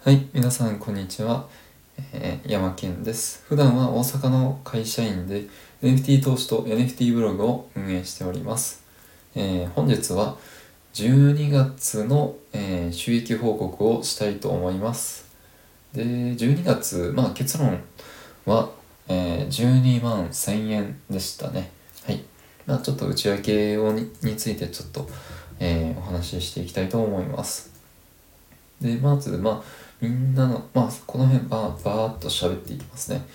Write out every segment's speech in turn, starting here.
はい、皆さんこんにちは。えー、山健です。普段は大阪の会社員で NFT 投資と NFT ブログを運営しております。えー本日は12月の、えー収益報告をしたいと思います。で、12月、まあ結論は、えー12万1000円でしたね。はい。まあちょっと内訳をについてちょっと、えーお話ししていきたいと思います。で、まず、まあ、みんなの、まあ、この辺ば、ばーっと喋っていきますね。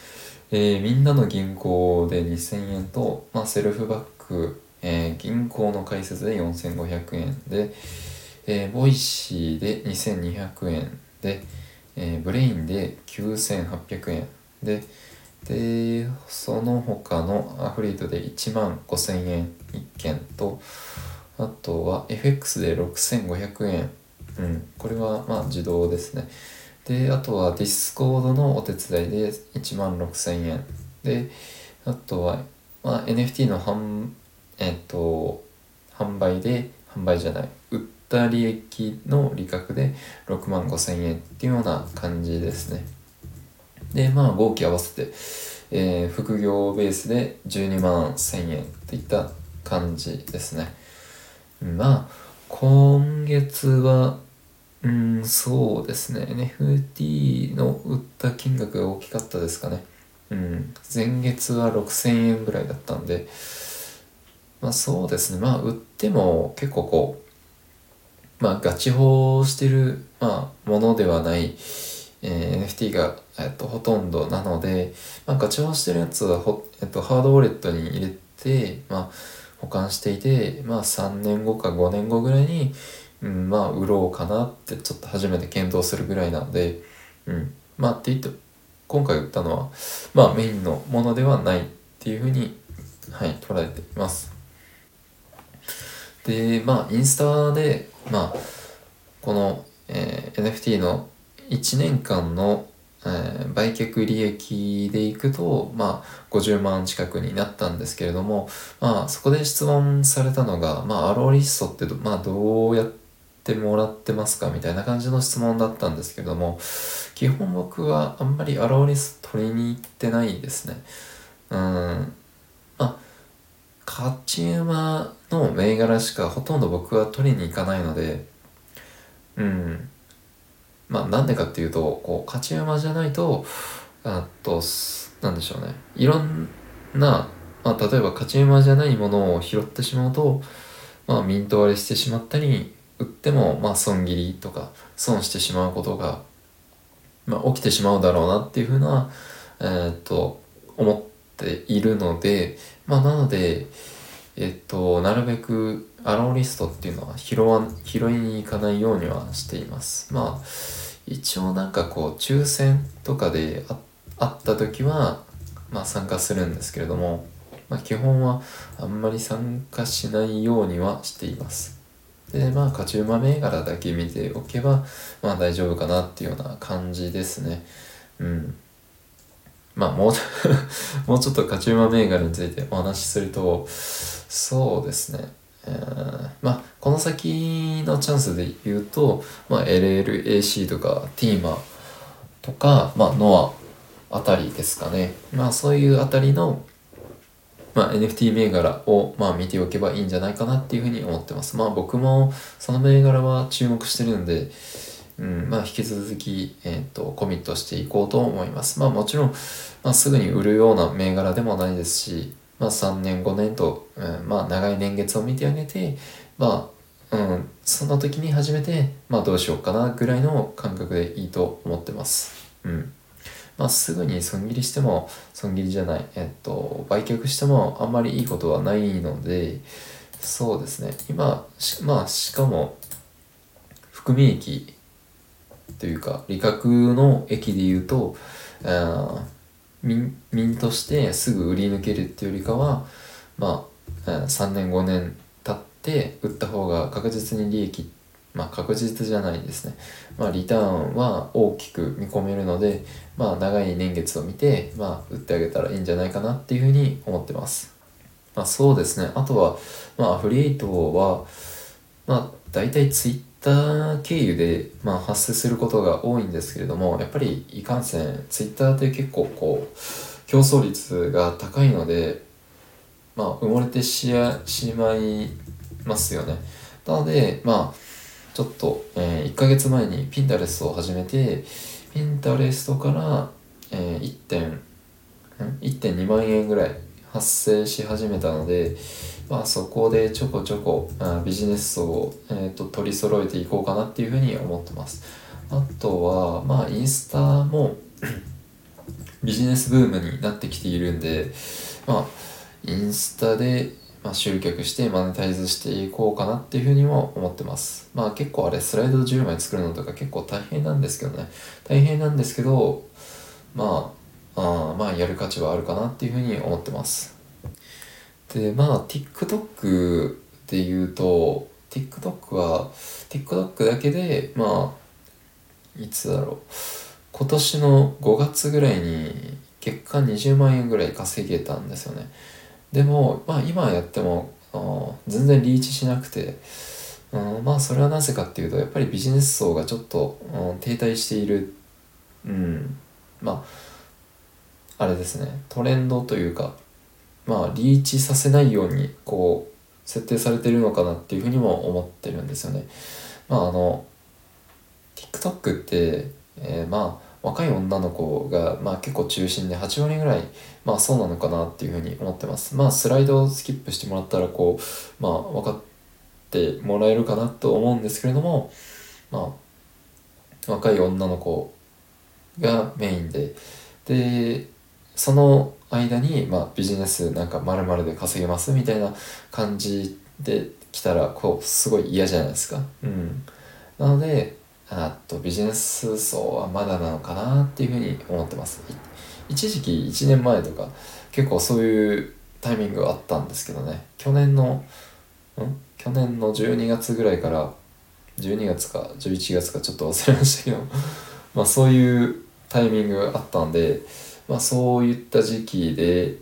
えーみんなの銀行で2000円と、まあ、セルフバック、えー銀行の開設で4500円で、えー Voicy で2200円で、えー Brain で9800円で、で、その他のアフィリエイトで1万5000円1件と、あとは FX で6500円。うん、これはまあ自動ですね。で、あとは Discord のお手伝いで1万6000円。で、あとは、まあ、NFT の販、えっと、販売で、販売じゃない、売った利益の利確で6万5000円っていうような感じですね。で、まあ、合計合わせて、えー副業ベースで12万1000円といった感じですね。まあ、今月は、うん、そうですね。NFT の売った金額が大きかったですかね。うん、前月は6000円ぐらいだったんで、まあそうですね。まあ売っても結構こう、まあガチ法してる、まあ、ものではない、えー NFT が、えっと、ほとんどなので、まあ、ガチ法してるやつはほ、えっと、ハードウォレットに入れて、まあ、保管していて、まあ、3年後か5年後ぐらいに、うん、まあ売ろうかなってちょっと初めて検討するぐらいなので、うん、まあって言って今回売ったのはまあメインのものではないっていうふうにはい捉えています。でまあインスタでまあこの、えー NFT の1年間の、えー売却利益でいくとまあ50万近くになったんですけれどもまあそこで質問されたのが、まあ、アローリストってど,、まあ、どうやっててもらってますかみたいな感じの質問だったんですけども基本僕はあんまりアローリス取りに行ってないですね。うん。まあ勝ち馬の銘柄しかほとんど僕は取りに行かないのでうん。まあなんでかっていうとこう勝ち馬じゃないとあとなんでしょうね。いろんな、まあ、例えば勝ち馬じゃないものを拾ってしまうと、まあ、ミント割れしてしまったり売ってもまあ損切りとか損してしまうことが、まあ、起きてしまうだろうなっていうふうな、えーっと思っているのでまあなのでえっとなるべくアローリストっていうのは拾わ拾いに行かないようにはしています。まあ一応なんかこう抽選とかでああった時はまあ参加するんですけれども、まあ、基本はあんまり参加しないようにはしています。でまあ勝ち馬銘柄だけ見ておけばまあ大丈夫かなっていうような感じですね。うん。まあもう もうちょっと勝ち馬銘柄についてお話しするとそうですね。えーまあこの先のチャンスで言うと、まあ、LLAC とか TMA とか、まあ、NOA あたりですかね。まあそういうあたりの、まあ、NFT 銘柄を、まあ、見ておけばいいんじゃないかなっていうふうに思ってますまあ僕もその銘柄は注目してるんでうん、まあ引き続き、えー、とコミットしていこうと思います。まあもちろん、まあ、すぐに売るような銘柄でもないですし、まあ、3年5年と、うんまあ、長い年月を見てあげて、まあうん、その時に初めて、まあ、どうしようかなぐらいの感覚でいいと思ってます。うんまあ、すぐに損切りしても損切りじゃない、えっと、売却してもあんまりいいことはないのでそうですね。今まあしかも含み益というか利確の益で言うと民民としてすぐ売り抜けるっていうよりかはまあ3年5年経って売った方が確実に利益ってまあ確実じゃないですね。まあリターンは大きく見込めるのでまあ長い年月を見てまあ売ってあげたらいいんじゃないかなっていうふうに思ってます。まあそうですね。あとはまあアフリエイトはまあ大体ツイッ Twitter 経由で、まあ、発生することが多いんですけれどもやっぱりいかんせん Twitter って結構こう競争率が高いのでまあ埋もれてしやしまいますよね。なのでまあちょっと、えー、1ヶ月前に Pinterest を始めて Pinterest から、えー、1.2万円ぐらい発生し始めたので、まあ、そこでちょこちょこあビジネス層を、えーと、取り揃えていこうかなっていうふうに思ってます。あとは、まあ、インスタもビジネスブームになってきているんで、まあ、インスタで、まあ、集客してマネタイズしていこうかなっていうふうにも思ってます。まあ結構あれスライド10枚作るのとか結構大変なんですけどね。大変なんですけど、まあ、あまあやる価値はあるかなっていうふうに思ってます。で、まあ TikTok で言うと、TikTok は TikTok だけで、まあ、いつだろう。今年の5月ぐらいに月間20万円ぐらい稼げたんですよね。でも、まあ今やっても全然リーチしなくて、うん、まあそれはなぜかっていうとやっぱりビジネス層がちょっと、うん、停滞している、うん、まああれですねトレンドというかまあリーチさせないようにこう設定されてるのかなっていうふうにも思ってるんですよね。まああの TikTok って、えー、まあ若い女の子が、まあ、結構中心で8割ぐらい、まあ、そうなのかなっていうふうに思ってます。まあスライドをスキップしてもらったらこう、まあ、分かってもらえるかなと思うんですけれども、まあ、若い女の子がメインででその間に、まあ、ビジネスなんかまるで稼げますみたいな感じで来たらこうすごい嫌じゃないですか。うん、なのでとビジネス層はまだなのかなっていうふうに思ってます。一時期1年前とか結構そういうタイミングがあったんですけどね去年のん？去年の12月ぐらいから12月か11月かちょっと忘れましたけど まあそういうタイミングがあったんでまあそういった時期で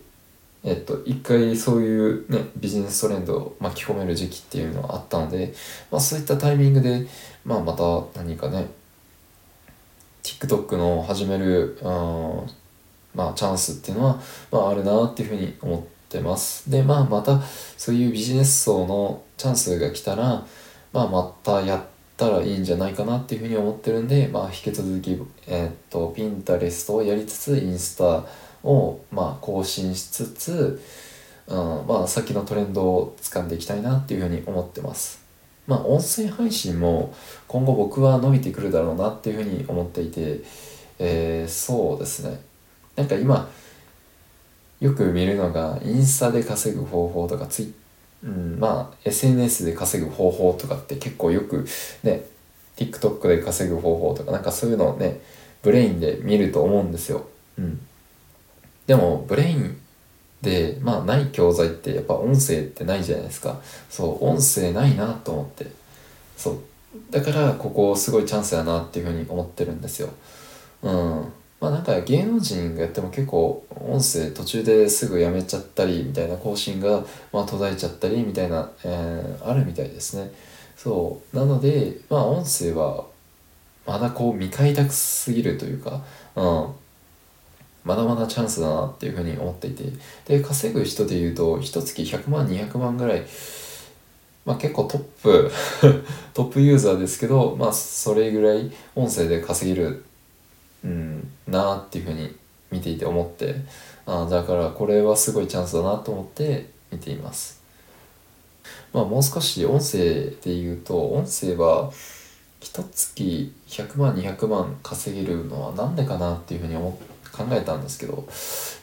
えっと、一回そういうね、ビジネストレンドを巻き込める時期っていうのがあったので、まあそういったタイミングで、まあまた何かね、TikTok の始める、うん、まあチャンスっていうのは、まああるなっていうふうに思ってます。で、まあまたそういうビジネス層のチャンスが来たら、まあまたやったらいいんじゃないかなっていうふうに思ってるんで、まあ引き続き、え、っと、ピンタレストをやりつつ、インスタ、を、まあ、更新しつつ、うん、まあ、さっきのトレンドを掴んでいきたいなっていうふうに思ってます。まあ、音声配信も今後僕は伸びてくるだろうなっていうふうに思っていて、えー、そうですね。なんか今、よく見るのが、インスタで稼ぐ方法とか、ツイうん、まあ、SNS で稼ぐ方法とかって結構よくね、TikTok で稼ぐ方法とか、なんかそういうのをね、 Brain で見ると思うんですよ。うん。でも Brain でまあない教材ってやっぱ音声ってないじゃないですか。そう音声ないなと思って。そう。だからここすごいチャンスやなっていうふうに思ってるんですよ。うん。まあなんか芸能人がやっても結構音声途中ですぐやめちゃったりみたいな更新がまあ途絶えちゃったりみたいな、えー、あるみたいですね。そう。なのでまあ音声はまだこう未開拓すぎるというかうん。まだまだチャンスだなっていうふうに思っていて。で稼ぐ人でいうと一月100万200万ぐらいまあ結構トップ トップユーザーですけどまあそれぐらい音声で稼げるうんなっていうふうに見ていて思ってあだからこれはすごいチャンスだなと思って見ています。まあもう少し音声で言うと音声は一月100万200万稼げるのは何でかなっていうふうに思って考えたんですけど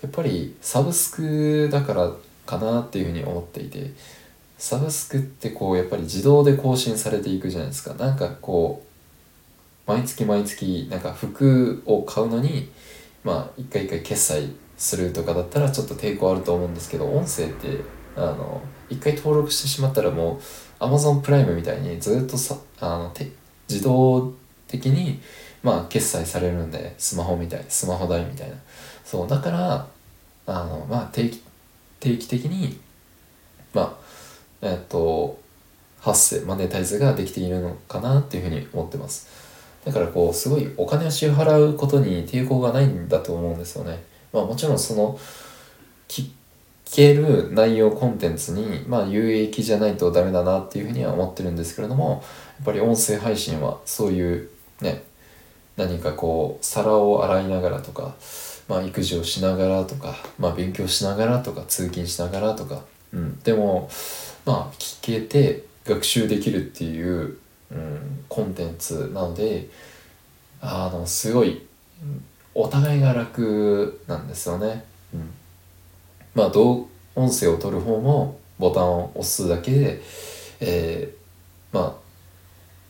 やっぱりサブスクだからかなっていうふうに思っていてサブスクってこうやっぱり自動で更新されていくじゃないですか。なんかこう毎月毎月なんか服を買うのにまあ一回一回決済するとかだったらちょっと抵抗あると思うんですけど音声ってあの一回登録してしまったらもう Amazon プライムみたいにずっとさあの自動的にまあ決済されるんでスマホみたいスマホ代みたいな。そうだからあのまあ定期定期的にまあえっと発生マネタイズができているのかなっていうふうに思ってます。だからこうすごいお金を支払うことに抵抗がないんだと思うんですよね。まあもちろんその聞ける内容コンテンツにまあ有益じゃないとダメだなっていうふうには思ってるんですけれどもやっぱり音声配信はそういうね何かこう皿を洗いながらとかまあ育児をしながらとかまあ勉強しながらとか通勤しながらとか。うん。でもまあ聞けて学習できるっていう、うん、コンテンツなのであのすごいお互いが楽なんですよね。うん、まあ音声を取る方もボタンを押すだけで、えー、まあ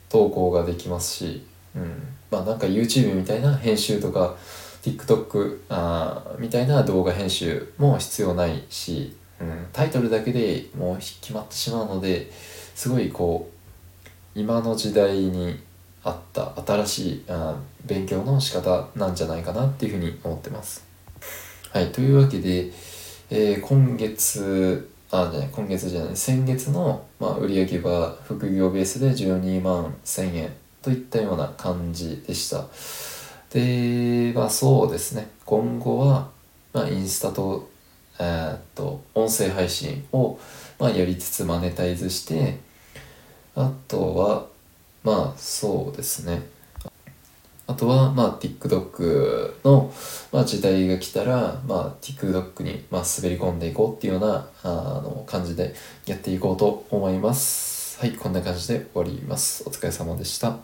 投稿ができますし、うん、まあなんか YouTube みたいな編集とか TikTok あみたいな動画編集も必要ないし、うん、タイトルだけでもう決まってしまうのですごいこう今の時代にあった新しいあ勉強の仕方なんじゃないかなっていうふうに思ってます。はい、というわけで、えー、今月あじゃない今月じゃない先月の、まあ、売上は副業ベースで12万1000円といったような感じでした。で、まあそうですね。今後は、まあ、インスタと,、えー、っと音声配信を、まあ、やりつつマネタイズしてあとはまあそうですね。あとはまあ TikTok の、まあ、時代が来たら、まあ、TikTok に、まあ、滑り込んでいこうっていうようなあの感じでやっていこうと思います。はいこんな感じで終わります。お疲れ様でした。